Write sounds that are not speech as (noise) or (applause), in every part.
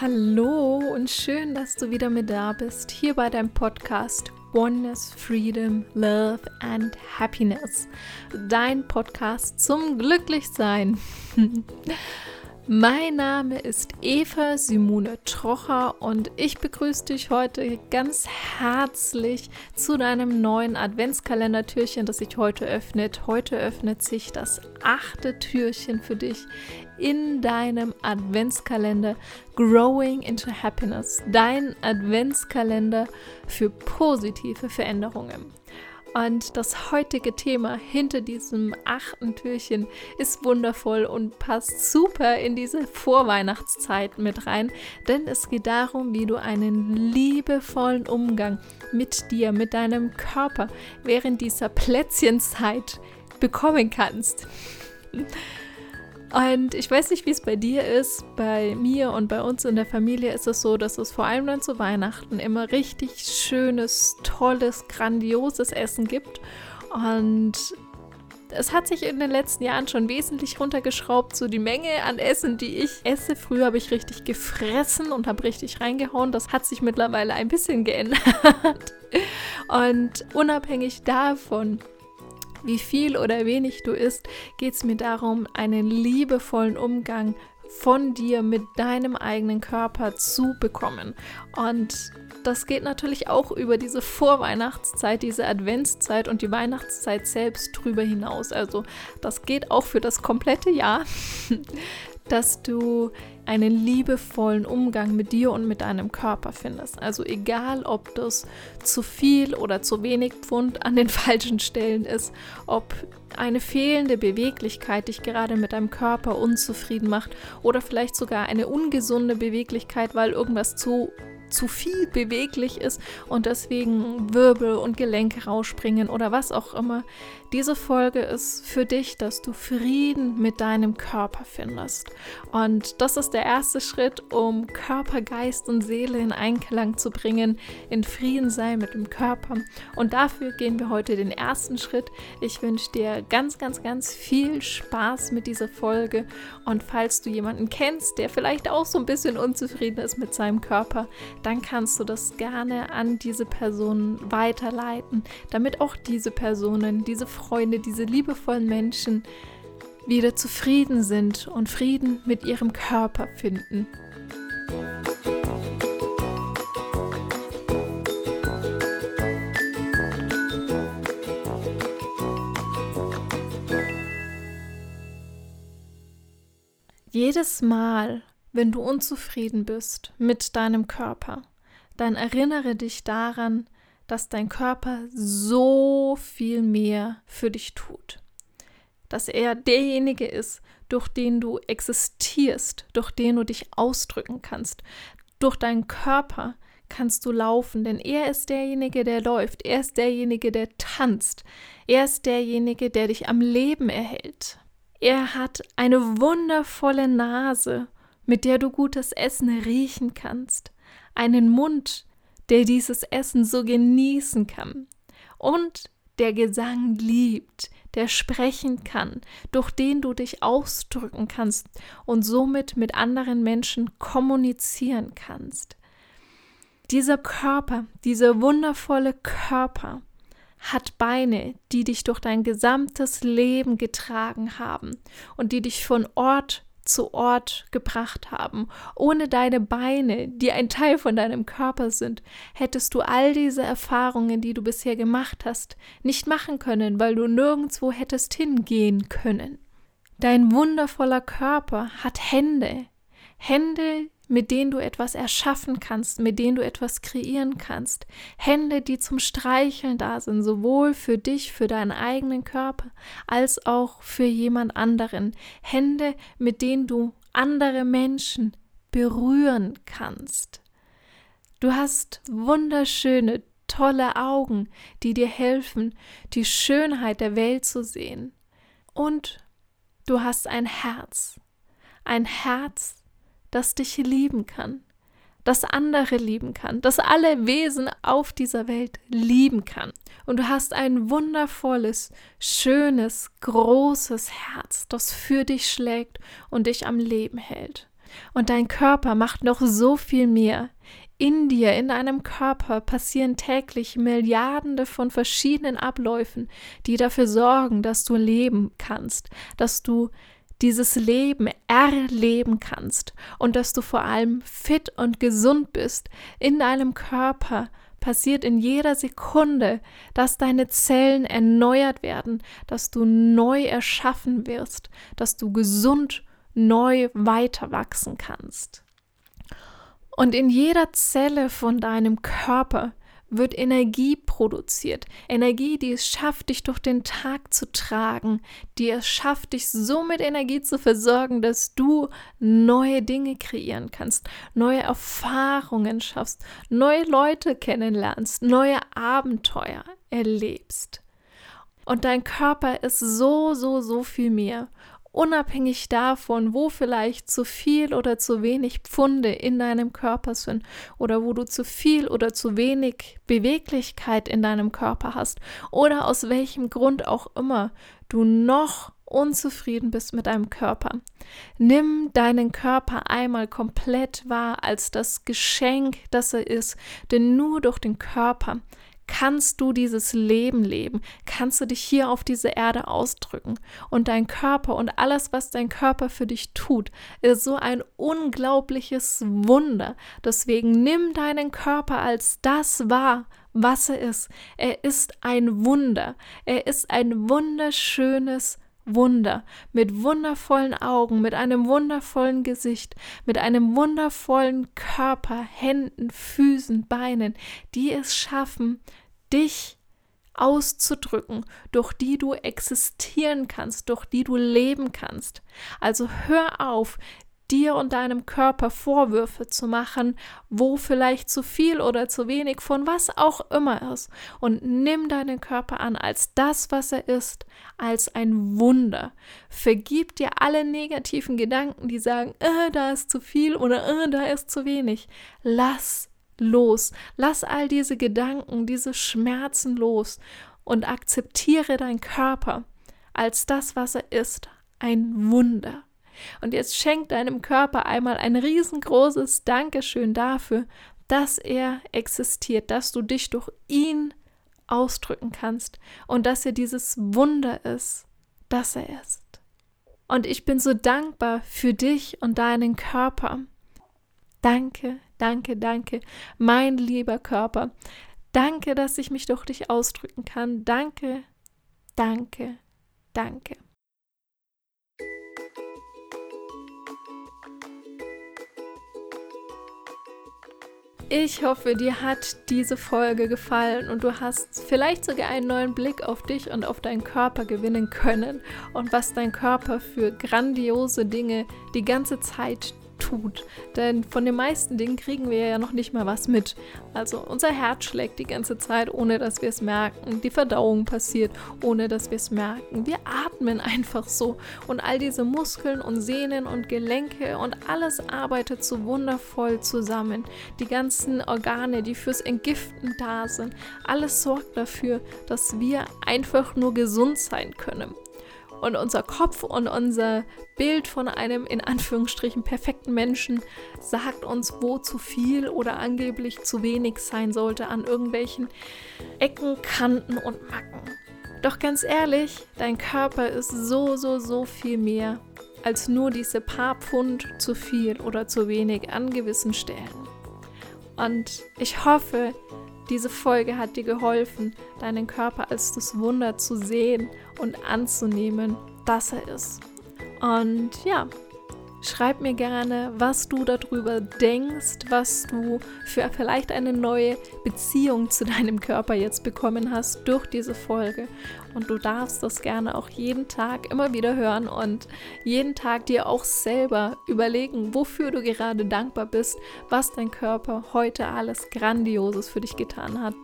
Hallo und schön, dass du wieder mit da bist, hier bei deinem Podcast Oneness, Freedom, Love and Happiness. Dein Podcast zum Glücklichsein. (laughs) Mein Name ist Eva Simone Trocher und ich begrüße dich heute ganz herzlich zu deinem neuen Adventskalender-Türchen, das sich heute öffnet. Heute öffnet sich das achte Türchen für dich in deinem Adventskalender Growing into Happiness. Dein Adventskalender für positive Veränderungen. Und das heutige Thema hinter diesem achten Türchen ist wundervoll und passt super in diese Vorweihnachtszeit mit rein, denn es geht darum, wie du einen liebevollen Umgang mit dir, mit deinem Körper während dieser Plätzchenzeit bekommen kannst. Und ich weiß nicht, wie es bei dir ist. Bei mir und bei uns in der Familie ist es so, dass es vor allem dann zu Weihnachten immer richtig schönes, tolles, grandioses Essen gibt. Und es hat sich in den letzten Jahren schon wesentlich runtergeschraubt, so die Menge an Essen, die ich esse. Früher habe ich richtig gefressen und habe richtig reingehauen. Das hat sich mittlerweile ein bisschen geändert. (laughs) Und unabhängig davon wie viel oder wenig du isst, geht es mir darum, einen liebevollen Umgang von dir mit deinem eigenen Körper zu bekommen. Und das geht natürlich auch über diese Vorweihnachtszeit, diese Adventszeit und die Weihnachtszeit selbst drüber hinaus. Also das geht auch für das komplette Jahr, (laughs) dass du einen liebevollen Umgang mit dir und mit deinem Körper findest. Also egal, ob das zu viel oder zu wenig Pfund an den (laughs) falschen Stellen ist, ob eine fehlende Beweglichkeit dich gerade mit deinem Körper unzufrieden macht oder vielleicht sogar eine ungesunde Beweglichkeit, weil irgendwas zu zu viel beweglich ist und deswegen Wirbel und Gelenke rausspringen oder was auch immer. Diese Folge ist für dich, dass du Frieden mit deinem Körper findest. Und das ist der erste Schritt, um Körper, Geist und Seele in Einklang zu bringen, in Frieden sein mit dem Körper. Und dafür gehen wir heute den ersten Schritt. Ich wünsche dir ganz, ganz, ganz viel Spaß mit dieser Folge. Und falls du jemanden kennst, der vielleicht auch so ein bisschen unzufrieden ist mit seinem Körper, dann kannst du das gerne an diese Personen weiterleiten, damit auch diese Personen, diese Freunde, diese liebevollen Menschen wieder zufrieden sind und Frieden mit ihrem Körper finden. Jedes Mal, wenn du unzufrieden bist mit deinem Körper, dann erinnere dich daran, dass dein Körper so viel mehr für dich tut. Dass er derjenige ist, durch den du existierst, durch den du dich ausdrücken kannst. Durch deinen Körper kannst du laufen, denn er ist derjenige, der läuft, er ist derjenige, der tanzt, er ist derjenige, der dich am Leben erhält. Er hat eine wundervolle Nase, mit der du gutes Essen riechen kannst, einen Mund, der dieses Essen so genießen kann und der Gesang liebt, der sprechen kann, durch den du dich ausdrücken kannst und somit mit anderen Menschen kommunizieren kannst. Dieser Körper, dieser wundervolle Körper hat Beine, die dich durch dein gesamtes Leben getragen haben und die dich von Ort zu Ort gebracht haben. Ohne deine Beine, die ein Teil von deinem Körper sind, hättest du all diese Erfahrungen, die du bisher gemacht hast, nicht machen können, weil du nirgendwo hättest hingehen können. Dein wundervoller Körper hat Hände, Hände, mit denen du etwas erschaffen kannst, mit denen du etwas kreieren kannst. Hände, die zum Streicheln da sind, sowohl für dich, für deinen eigenen Körper, als auch für jemand anderen. Hände, mit denen du andere Menschen berühren kannst. Du hast wunderschöne, tolle Augen, die dir helfen, die Schönheit der Welt zu sehen. Und du hast ein Herz, ein Herz, das dich lieben kann, das andere lieben kann, das alle Wesen auf dieser Welt lieben kann. Und du hast ein wundervolles, schönes, großes Herz, das für dich schlägt und dich am Leben hält. Und dein Körper macht noch so viel mehr. In dir, in deinem Körper passieren täglich Milliarden von verschiedenen Abläufen, die dafür sorgen, dass du leben kannst, dass du dieses Leben erleben kannst und dass du vor allem fit und gesund bist in deinem Körper, passiert in jeder Sekunde, dass deine Zellen erneuert werden, dass du neu erschaffen wirst, dass du gesund neu weiter wachsen kannst. Und in jeder Zelle von deinem Körper wird Energie produziert. Energie, die es schafft, dich durch den Tag zu tragen, die es schafft, dich so mit Energie zu versorgen, dass du neue Dinge kreieren kannst, neue Erfahrungen schaffst, neue Leute kennenlernst, neue Abenteuer erlebst. Und dein Körper ist so, so, so viel mehr unabhängig davon, wo vielleicht zu viel oder zu wenig Pfunde in deinem Körper sind oder wo du zu viel oder zu wenig Beweglichkeit in deinem Körper hast oder aus welchem Grund auch immer du noch unzufrieden bist mit deinem Körper. Nimm deinen Körper einmal komplett wahr als das Geschenk, das er ist, denn nur durch den Körper kannst du dieses Leben leben, kannst du dich hier auf diese Erde ausdrücken. Und dein Körper und alles, was dein Körper für dich tut, ist so ein unglaubliches Wunder. Deswegen nimm deinen Körper als das wahr, was er ist. Er ist ein Wunder. Er ist ein wunderschönes Wunder, mit wundervollen Augen, mit einem wundervollen Gesicht, mit einem wundervollen Körper, Händen, Füßen, Beinen, die es schaffen, dich auszudrücken, durch die du existieren kannst, durch die du leben kannst. Also hör auf, dir und deinem Körper Vorwürfe zu machen, wo vielleicht zu viel oder zu wenig von was auch immer ist. Und nimm deinen Körper an als das, was er ist, als ein Wunder. Vergib dir alle negativen Gedanken, die sagen, äh, da ist zu viel oder äh, da ist zu wenig. Lass los. Lass all diese Gedanken, diese Schmerzen los und akzeptiere deinen Körper als das, was er ist, ein Wunder. Und jetzt schenk deinem Körper einmal ein riesengroßes Dankeschön dafür, dass er existiert, dass du dich durch ihn ausdrücken kannst und dass er dieses Wunder ist, dass er ist. Und ich bin so dankbar für dich und deinen Körper. Danke, danke, danke, mein lieber Körper. Danke, dass ich mich durch dich ausdrücken kann. Danke, danke, danke. Ich hoffe, dir hat diese Folge gefallen und du hast vielleicht sogar einen neuen Blick auf dich und auf deinen Körper gewinnen können und was dein Körper für grandiose Dinge die ganze Zeit tut. Denn von den meisten Dingen kriegen wir ja noch nicht mal was mit. Also unser Herz schlägt die ganze Zeit, ohne dass wir es merken. Die Verdauung passiert, ohne dass wir es merken. Wir atmen einfach so. Und all diese Muskeln und Sehnen und Gelenke und alles arbeitet so wundervoll zusammen. Die ganzen Organe, die fürs Entgiften da sind, alles sorgt dafür, dass wir einfach nur gesund sein können und unser Kopf und unser Bild von einem in Anführungsstrichen perfekten Menschen sagt uns, wo zu viel oder angeblich zu wenig sein sollte an irgendwelchen Ecken, Kanten und Macken. Doch ganz ehrlich, dein Körper ist so, so, so viel mehr als nur diese paar Pfund zu viel oder zu wenig an gewissen Stellen. Und ich hoffe, diese Folge hat dir geholfen, deinen Körper als das Wunder zu sehen und anzunehmen, dass er ist. Und ja, schreib mir gerne, was du darüber denkst, was du für vielleicht eine neue Beziehung zu deinem Körper jetzt bekommen hast durch diese Folge. Und du darfst das gerne auch jeden Tag immer wieder hören und jeden Tag dir auch selber überlegen, wofür du gerade dankbar bist, was dein Körper heute alles Grandioses für dich getan hat.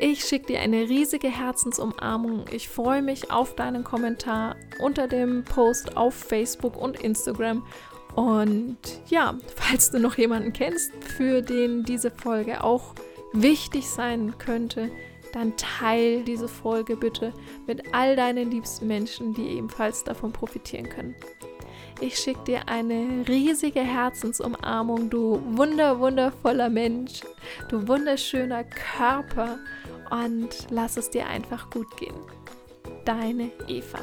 Ich schicke dir eine riesige Herzensumarmung. Ich freue mich auf deinen Kommentar unter dem Post auf Facebook und Instagram. Und ja, falls du noch jemanden kennst, für den diese Folge auch wichtig sein könnte, dann teil diese Folge bitte mit all deinen liebsten Menschen, die ebenfalls davon profitieren können. Ich schicke dir eine riesige Herzensumarmung, du wunder, wundervoller Mensch, du wunderschöner Körper und lass es dir einfach gut gehen. Deine Eva.